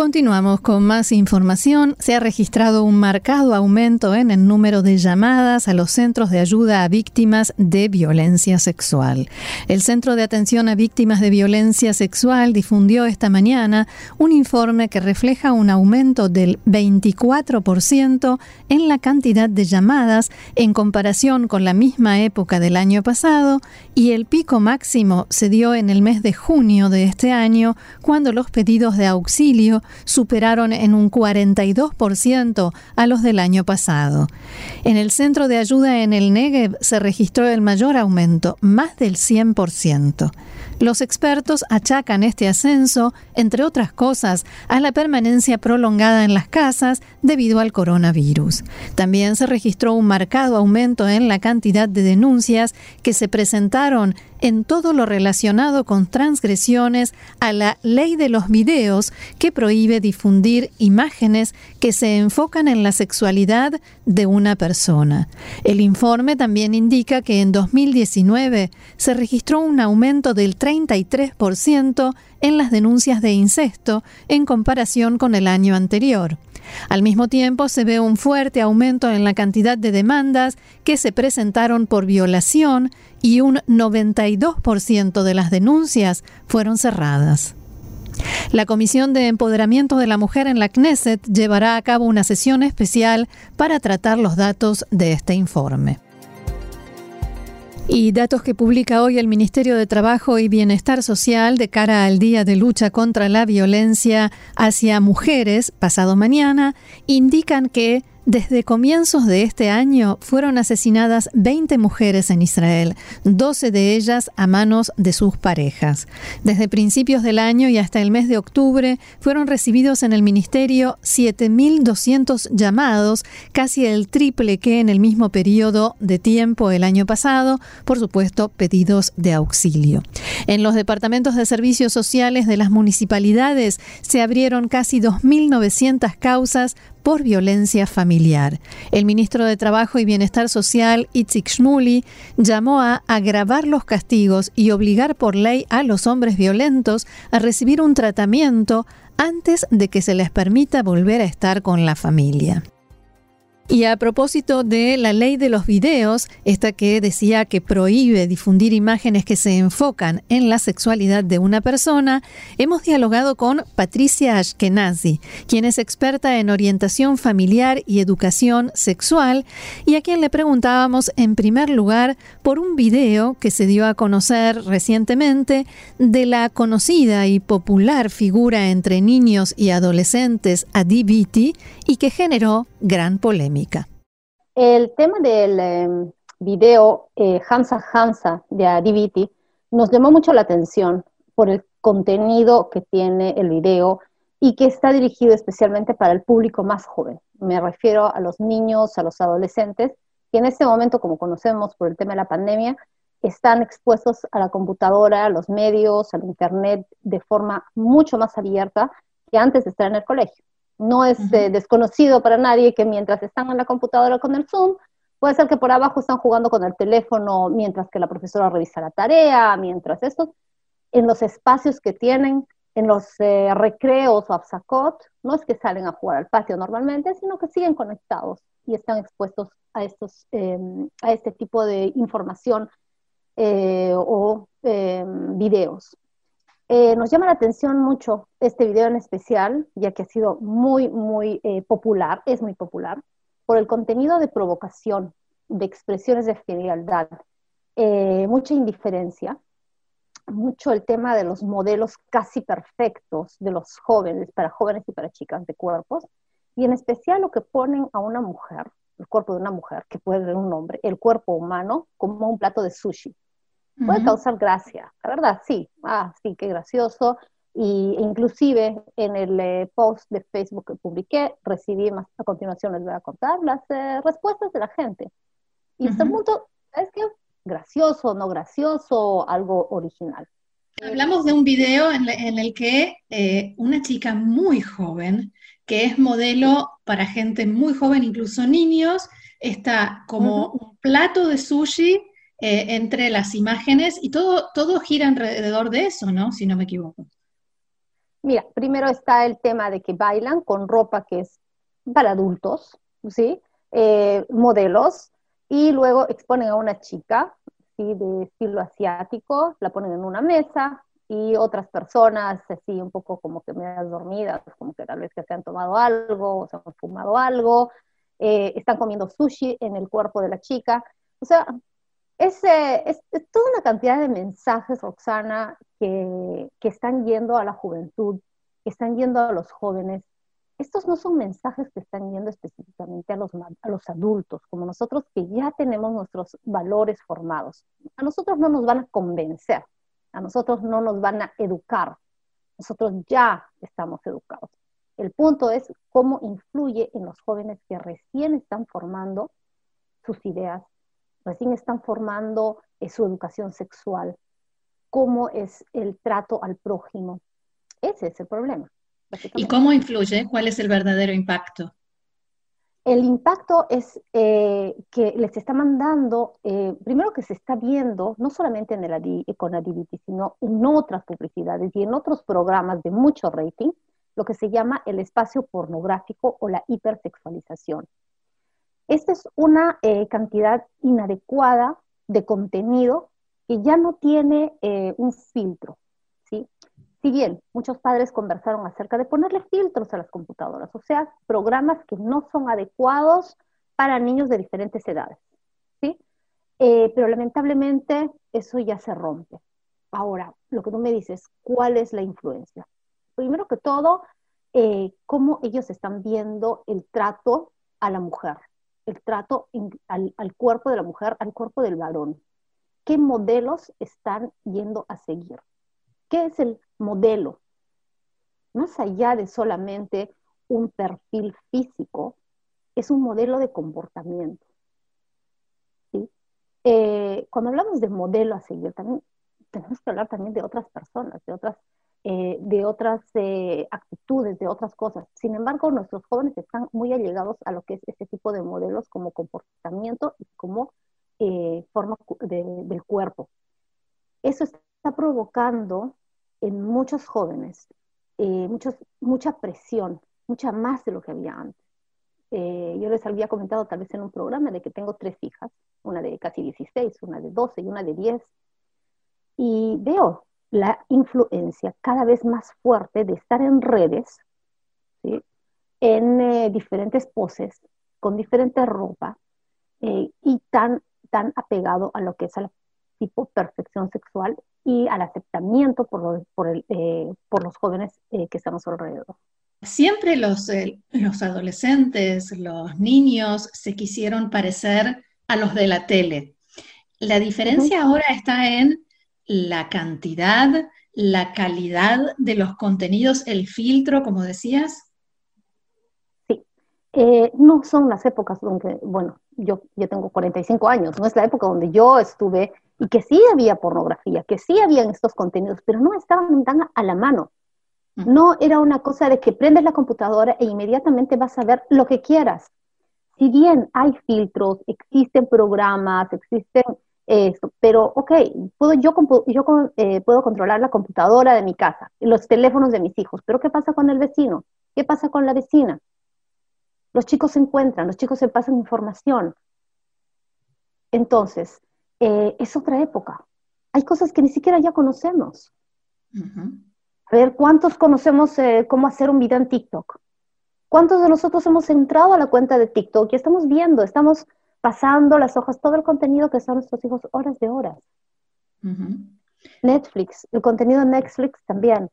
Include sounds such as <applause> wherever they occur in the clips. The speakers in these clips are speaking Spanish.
Continuamos con más información. Se ha registrado un marcado aumento en el número de llamadas a los centros de ayuda a víctimas de violencia sexual. El Centro de Atención a Víctimas de Violencia Sexual difundió esta mañana un informe que refleja un aumento del 24% en la cantidad de llamadas en comparación con la misma época del año pasado y el pico máximo se dio en el mes de junio de este año cuando los pedidos de auxilio superaron en un 42% a los del año pasado. En el centro de ayuda en el Negev se registró el mayor aumento, más del 100%. Los expertos achacan este ascenso, entre otras cosas, a la permanencia prolongada en las casas debido al coronavirus. También se registró un marcado aumento en la cantidad de denuncias que se presentaron en todo lo relacionado con transgresiones a la ley de los videos que prohíbe difundir imágenes que se enfocan en la sexualidad de una persona. El informe también indica que en 2019 se registró un aumento del 33% en las denuncias de incesto en comparación con el año anterior. Al mismo tiempo, se ve un fuerte aumento en la cantidad de demandas que se presentaron por violación y un 92% de las denuncias fueron cerradas. La Comisión de Empoderamiento de la Mujer en la Knesset llevará a cabo una sesión especial para tratar los datos de este informe. Y datos que publica hoy el Ministerio de Trabajo y Bienestar Social de cara al Día de Lucha contra la Violencia hacia Mujeres, pasado mañana, indican que desde comienzos de este año fueron asesinadas 20 mujeres en Israel, 12 de ellas a manos de sus parejas. Desde principios del año y hasta el mes de octubre fueron recibidos en el ministerio 7.200 llamados, casi el triple que en el mismo periodo de tiempo el año pasado, por supuesto pedidos de auxilio. En los departamentos de servicios sociales de las municipalidades se abrieron casi 2.900 causas por violencia familiar. El ministro de Trabajo y Bienestar Social, Itzik Shmuli, llamó a agravar los castigos y obligar por ley a los hombres violentos a recibir un tratamiento antes de que se les permita volver a estar con la familia. Y a propósito de la ley de los videos, esta que decía que prohíbe difundir imágenes que se enfocan en la sexualidad de una persona, hemos dialogado con Patricia Ashkenazi, quien es experta en orientación familiar y educación sexual, y a quien le preguntábamos en primer lugar por un video que se dio a conocer recientemente de la conocida y popular figura entre niños y adolescentes Adi y que generó gran polémica. El tema del em, video eh, Hamza Hamza de Adiviti nos llamó mucho la atención por el contenido que tiene el video y que está dirigido especialmente para el público más joven. Me refiero a los niños, a los adolescentes, que en este momento, como conocemos por el tema de la pandemia, están expuestos a la computadora, a los medios, al Internet de forma mucho más abierta que antes de estar en el colegio. No es eh, desconocido para nadie que mientras están en la computadora con el Zoom, puede ser que por abajo están jugando con el teléfono mientras que la profesora revisa la tarea, mientras esto, en los espacios que tienen, en los eh, recreos o absacot, no es que salen a jugar al patio normalmente, sino que siguen conectados y están expuestos a, estos, em, a este tipo de información eh, o em, videos. Eh, nos llama la atención mucho este video en especial, ya que ha sido muy, muy eh, popular, es muy popular, por el contenido de provocación, de expresiones de frialdad, eh, mucha indiferencia, mucho el tema de los modelos casi perfectos de los jóvenes, para jóvenes y para chicas de cuerpos, y en especial lo que ponen a una mujer, el cuerpo de una mujer, que puede ser un hombre, el cuerpo humano, como un plato de sushi puede causar gracia, la verdad, sí, ah, sí, qué gracioso, y inclusive en el eh, post de Facebook que publiqué, recibí más, a continuación les voy a contar las eh, respuestas de la gente. Y uh -huh. punto, es que gracioso, no gracioso, algo original. Hablamos de un video en, el que eh, una chica muy joven, que es modelo para gente muy joven, incluso niños, está como un plato de sushi eh, entre las imágenes y todo, todo gira alrededor de eso, ¿no? Si no me equivoco. Mira, primero está el tema de que bailan con ropa que es para adultos, ¿sí? Eh, modelos, y luego exponen a una chica, ¿sí? De estilo asiático, la ponen en una mesa, y otras personas así un poco como que medias dormidas, como que tal vez que se han tomado algo, o se han fumado algo, eh, están comiendo sushi en el cuerpo de la chica. O sea, es, es, toda una cantidad de mensajes, Roxana, que, están yendo a la juventud, que están yendo a los jóvenes. Estos no son mensajes que están yendo específicamente a los, a los adultos, como nosotros que ya tenemos nuestros valores formados. A nosotros no nos van a convencer, a nosotros no nos van a educar, nosotros ya estamos educados. El punto es cómo influye en los jóvenes que recién están formando sus ideas, recién están formando eh, su educación sexual, cómo es el trato al prójimo. Ese es el problema. ¿Y cómo influye? ¿Cuál es el verdadero impacto? El impacto es eh, que les está mandando, eh, primero que se está viendo, no solamente en el con Adivity, sino en otras publicidades y en otros programas de mucho rating, lo que se llama el espacio pornográfico o la hipersexualización. Esta es una eh, cantidad inadecuada de contenido que ya no tiene eh, un filtro. ¿sí? Si bien muchos padres conversaron acerca de ponerle filtros a las computadoras, o sea, programas que no son adecuados para niños de diferentes edades. ¿sí? Eh, pero lamentablemente eso ya se rompe. Ahora, lo que tú me dices, ¿cuál es la influencia? Primero que todo, cómo ellos están viendo el trato a la mujer el trato al, cuerpo de la mujer, al cuerpo del varón. ¿Qué modelos están yendo a seguir? ¿Qué es el modelo? Más allá de solamente un perfil físico, es un modelo de comportamiento. Eh, cuando hablamos de modelo a seguir, también tenemos que hablar también de otras personas, de otras eh, de otras eh, actitudes, de otras cosas. Sin embargo, nuestros jóvenes están muy allegados a lo que es este tipo de modelos como comportamiento y como eh, forma del cuerpo. Eso está provocando en muchos jóvenes muchos, mucha presión, mucha más de lo que había antes. yo les había comentado tal vez en un programa de que tengo tres hijas, una de casi 16, una de 12 y una de 10, y veo la influencia cada vez más fuerte de estar en redes, en eh, diferentes poses, con diferente ropa, eh, y tan, tan apegado a lo que es el tipo perfección sexual y al aceptamiento por, por, eh, por los jóvenes que estamos alrededor. Siempre los, los adolescentes, los niños se quisieron parecer a los de la tele. La diferencia ahora está en la cantidad, la calidad de los contenidos, el filtro, como decías? Sí, eh, no son las épocas donde, bueno, yo, yo tengo 45 años, no es la época donde yo estuve y que sí había pornografía, que sí habían estos contenidos, pero no estaban tan a la mano. No era una cosa de que prendes la computadora e inmediatamente vas a ver lo que quieras. Si bien hay filtros, existen programas, existen pero, ok, puedo, yo, yo eh, puedo controlar la computadora de mi casa, los teléfonos de mis hijos, pero ¿qué pasa con el vecino? ¿Qué pasa con la vecina? Los chicos se encuentran, los chicos se pasan información. Entonces, eh, es otra época. Hay cosas que ni siquiera ya conocemos. A ver, ¿cuántos conocemos eh, cómo hacer un video en TikTok? ¿Cuántos de nosotros hemos entrado a la cuenta de TikTok y estamos viendo, estamos pasando las hojas, todo el contenido que son nuestros hijos, horas de horas. Netflix, el contenido de Netflix también,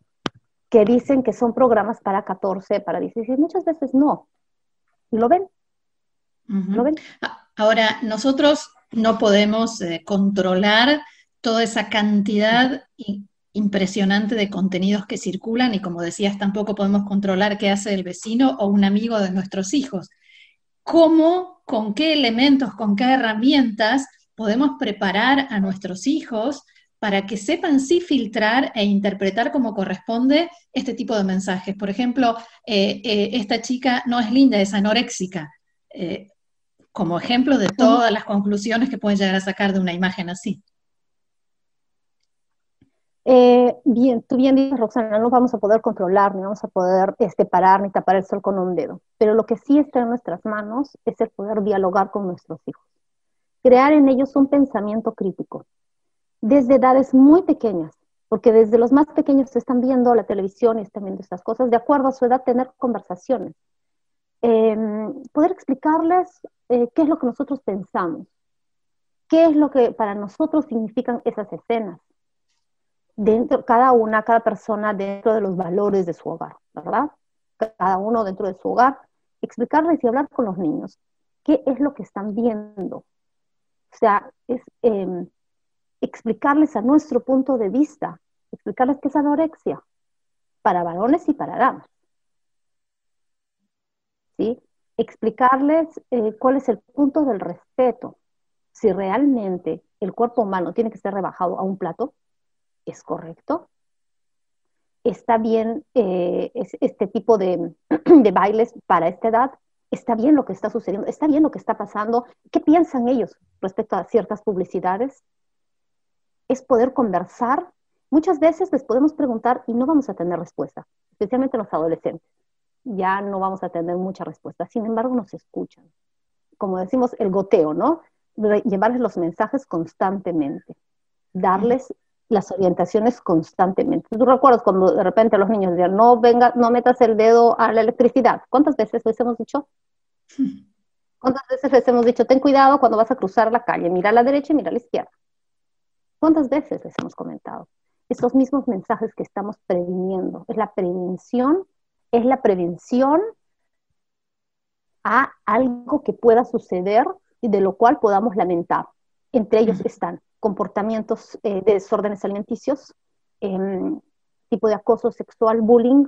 que dicen que son programas para 14, para 16, muchas veces no. ¿Lo ven? ¿Lo ven? Ahora, nosotros no podemos eh, controlar toda esa cantidad impresionante de contenidos que circulan y como decías, tampoco podemos controlar qué hace el vecino o un amigo de nuestros hijos. ¿Cómo con qué elementos, con qué herramientas podemos preparar a nuestros hijos para que sepan sí filtrar e interpretar como corresponde este tipo de mensajes. Por ejemplo, eh, eh, esta chica no es linda, es anoréxica, eh, como ejemplo de todas las conclusiones que pueden llegar a sacar de una imagen así. Bien, tú bien dices, Roxana, no vamos a poder controlar, ni vamos a poder este, parar ni tapar el sol con un dedo, pero lo que sí está en nuestras manos es el poder dialogar con nuestros hijos, crear en ellos un pensamiento crítico, desde edades muy pequeñas, porque desde los más pequeños están viendo la televisión y están viendo estas cosas, de acuerdo a su edad, tener conversaciones. Em, poder explicarles eh, qué es lo que nosotros pensamos, qué es lo que para nosotros significan esas escenas, dentro, cada una, cada persona dentro de los valores de su hogar, ¿verdad? Cada uno dentro de su hogar, explicarles y hablar con los niños, qué es lo que están viendo. O sea, es... Em, explicarles a nuestro punto de vista, explicarles qué es anorexia para varones y para damas. ¿Sí? Explicarles eh, cuál es el punto del respeto. Si realmente el cuerpo humano tiene que ser rebajado a un plato, ¿es correcto? ¿Está bien eh, este tipo de, <clears throat> de bailes para esta edad? ¿Está bien lo que está sucediendo? ¿Está bien lo que está pasando? ¿Qué piensan ellos respecto a ciertas publicidades? es poder conversar. Muchas veces les podemos preguntar y no vamos a tener respuesta, especialmente los adolescentes. Ya no vamos a tener mucha respuesta. Sin embargo, nos escuchan. Como decimos, el goteo, ¿no? Llevarles los mensajes constantemente, darles las orientaciones constantemente. ¿Tú recuerdas cuando de repente los niños decían, no venga, no metas el dedo a la electricidad? ¿Cuántas veces les hemos dicho? <laughs> ¿Cuántas veces les hemos dicho, ten cuidado cuando vas a cruzar la calle, mira a la derecha y mira a la izquierda? ¿Cuántas veces les hemos comentado? Estos mismos mensajes que estamos previniendo. Es la prevención, es la prevención a algo que pueda suceder y de lo cual podamos lamentar. Entre ellos están comportamientos eh, de desórdenes alimenticios, em, tipo de acoso sexual, bullying,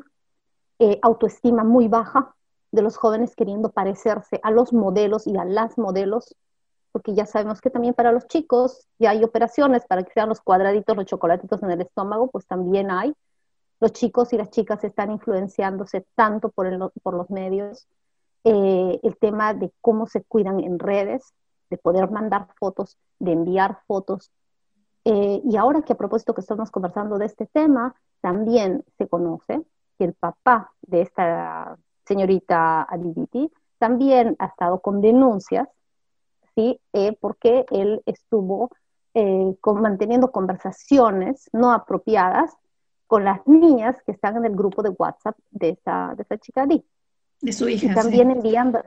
eh, autoestima muy baja de los jóvenes queriendo parecerse a los modelos y a las modelos, porque ya sabemos que también para los chicos ya hay operaciones para que sean los cuadraditos, los chocolatitos en el estómago, pues también hay. Los chicos y las chicas están influenciándose tanto por, por los medios. Eh, el tema de cómo se cuidan en redes, de poder mandar fotos, de enviar fotos. Eh, y ahora que a propósito que estamos conversando de este tema, también se conoce que el papá de esta señorita Adibiti también ha estado con denuncias eh, porque él estuvo eh, manteniendo conversaciones no apropiadas con las niñas que están en el grupo de WhatsApp de esa, de esa chica Di. De su hija. Y también enviando,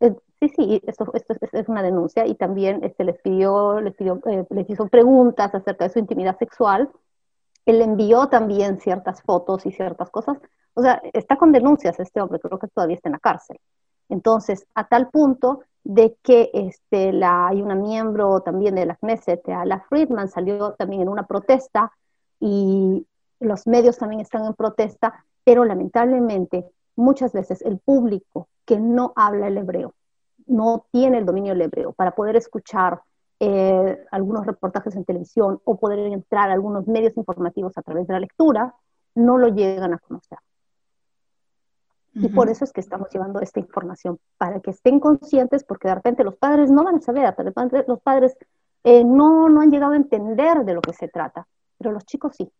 eh, sí, sí, esto, es una denuncia y también este, les pidió, les, pidió les hizo preguntas acerca de su intimidad sexual. Él envió también ciertas fotos y ciertas cosas. O sea, está con denuncias este hombre, creo que todavía está en la cárcel. Entonces, a tal punto de que este, hay una miembro también de la Knesset, Ala Friedman, salió también en una protesta y los medios también están en protesta, pero lamentablemente muchas veces el público que no habla el hebreo, no tiene el dominio del hebreo para poder escuchar eh, algunos reportajes en televisión o poder entrar a algunos medios informativos a través de la lectura, no lo llegan a conocer. Y por eso es que estamos llevando esta información, para que estén conscientes, porque de repente los padres no van a saber, los padres eh, no, no han llegado a entender de lo que se trata, pero los chicos sí.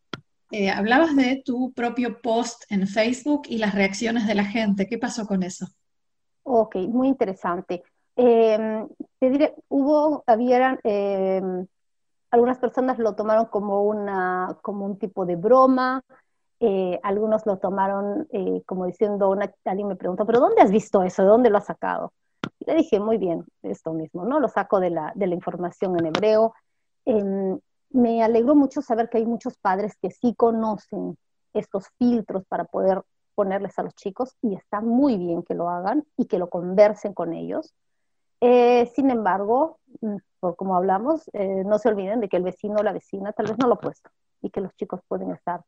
Eh, hablabas de tu propio post en Facebook y las reacciones de la gente. ¿Qué pasó con eso? Ok, muy interesante. Em, te diré, hubo, había, em, algunas personas lo tomaron como, una, como un tipo de broma, eh, algunos lo tomaron eh, como diciendo, alguien me preguntó, ¿pero dónde has visto eso? ¿De dónde lo has sacado? Y le dije, muy bien, esto mismo, ¿no? Lo saco de la, de la información en hebreo. Em, me alegró mucho saber que hay muchos padres que sí conocen estos filtros para poder ponerles a los chicos y está muy bien que lo hagan y que lo conversen con ellos. Eh, sin embargo, mm, por como hablamos, no se olviden de que el vecino o la vecina tal vez no lo ha puesto y que los chicos pueden estar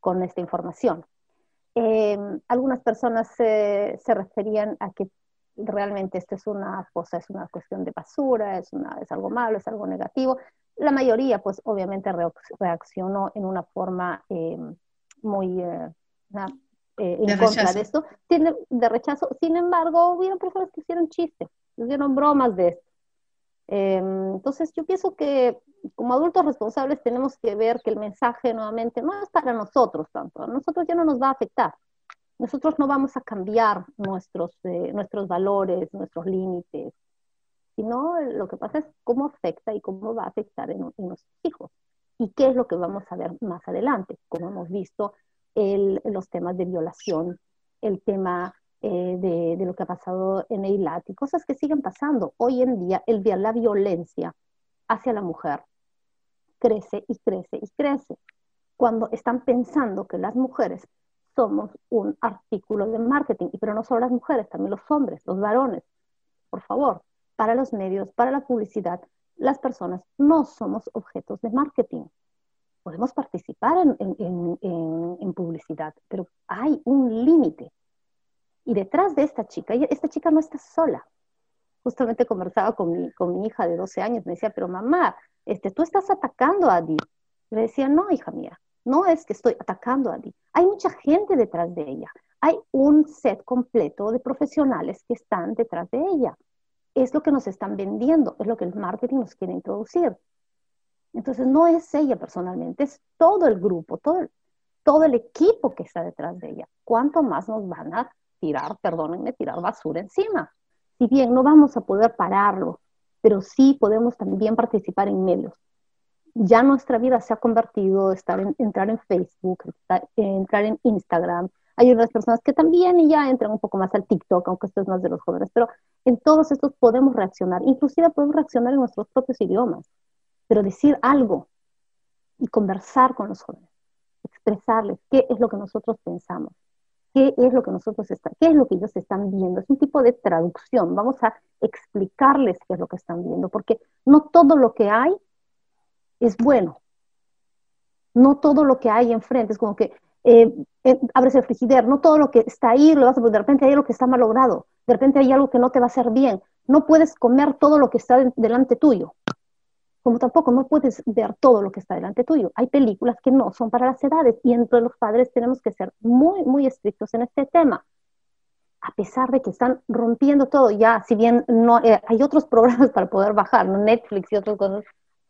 con esta información. Em, algunas personas se referían a que realmente esto es una cosa, es una cuestión de basura, es, una, es algo malo, es algo negativo, La mayoría, pues obviamente reaccionó en una forma em, muy eh, eh, en contra de esto, de rechazo. Sin embargo, hubieron personas que hicieron chistes, hicieron bromas de esto. Em, entonces, yo pienso que como adultos responsables tenemos que ver que el mensaje nuevamente no es para nosotros tanto, a nosotros ya no nos va a afectar. Nosotros no vamos a cambiar nuestros, eh, nuestros valores, nuestros límites, sino lo que pasa es cómo afecta y cómo va a afectar en, nuestros hijos. Y qué es lo que vamos a ver más adelante, como hemos visto el, los temas de violación, el tema eh, de, lo que ha pasado en Eilat y cosas que siguen pasando. Hoy en día, el, la violencia hacia la mujer crece y crece y crece. Cuando están pensando que las mujeres somos un artículo de marketing, pero no solo las mujeres, también los hombres, los varones. Por favor, para los medios, para la publicidad, las personas no somos objetos de marketing. Podemos participar en, publicidad, pero hay un límite. Y detrás de esta chica, esta chica no está sola. Justamente conversaba con mi, con mi hija de 12 años, me decía, pero mamá, este, tú estás atacando a Adi. Le decía, no, hija mía, no es que estoy atacando a Adi. Hay mucha gente detrás de ella. Hay un set completo de profesionales que están detrás de ella es lo que nos están vendiendo, es lo que el marketing nos quiere introducir. Entonces no es ella personalmente, es todo el grupo, todo el, todo el equipo que está detrás de ella. ¿Cuánto más nos van a tirar, perdónenme, tirar basura encima? Si bien no vamos a poder pararlo, pero sí podemos también participar en medios. Ya nuestra vida se ha convertido, estar en, entrar en Facebook, entrar en Instagram, hay unas personas que también ya entran un poco más al TikTok, aunque esto es más de los jóvenes, pero en todos estos podemos reaccionar, inclusive podemos reaccionar en nuestros propios idiomas, pero decir algo y conversar con los jóvenes, expresarles qué es lo que nosotros pensamos, qué es lo que nosotros está, qué es lo que ellos están viendo, es un tipo de traducción, vamos a explicarles qué es lo que están viendo, porque no todo lo que hay es bueno, no todo lo que hay enfrente, es como que eh, eh, abres el frigider, no todo lo que está ahí lo vas a de repente hay algo que está mal logrado, de repente hay algo que no te va a hacer bien, no puedes comer todo lo que está delante tuyo, como tampoco no puedes ver todo lo que está delante tuyo. Hay películas que no son para las edades y entre los padres tenemos que ser muy, muy estrictos en este tema. A pesar de que están rompiendo todo, ya, si bien no eh, hay otros <laughs> programas para poder bajar, Netflix y otros cosas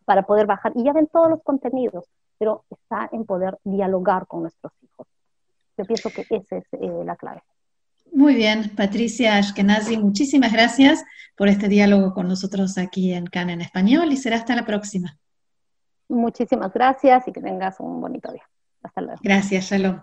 para poder bajar, y ya ven todos los contenidos, pero está en poder dialogar con nuestros hijos. Yo pienso que esa es eh, la clave. Muy bien, Patricia Ashkenazi, muchísimas gracias por este diálogo con nosotros aquí en CAN en español y será hasta la próxima. Muchísimas gracias y que tengas un bonito día. Hasta luego. Gracias, Shalom.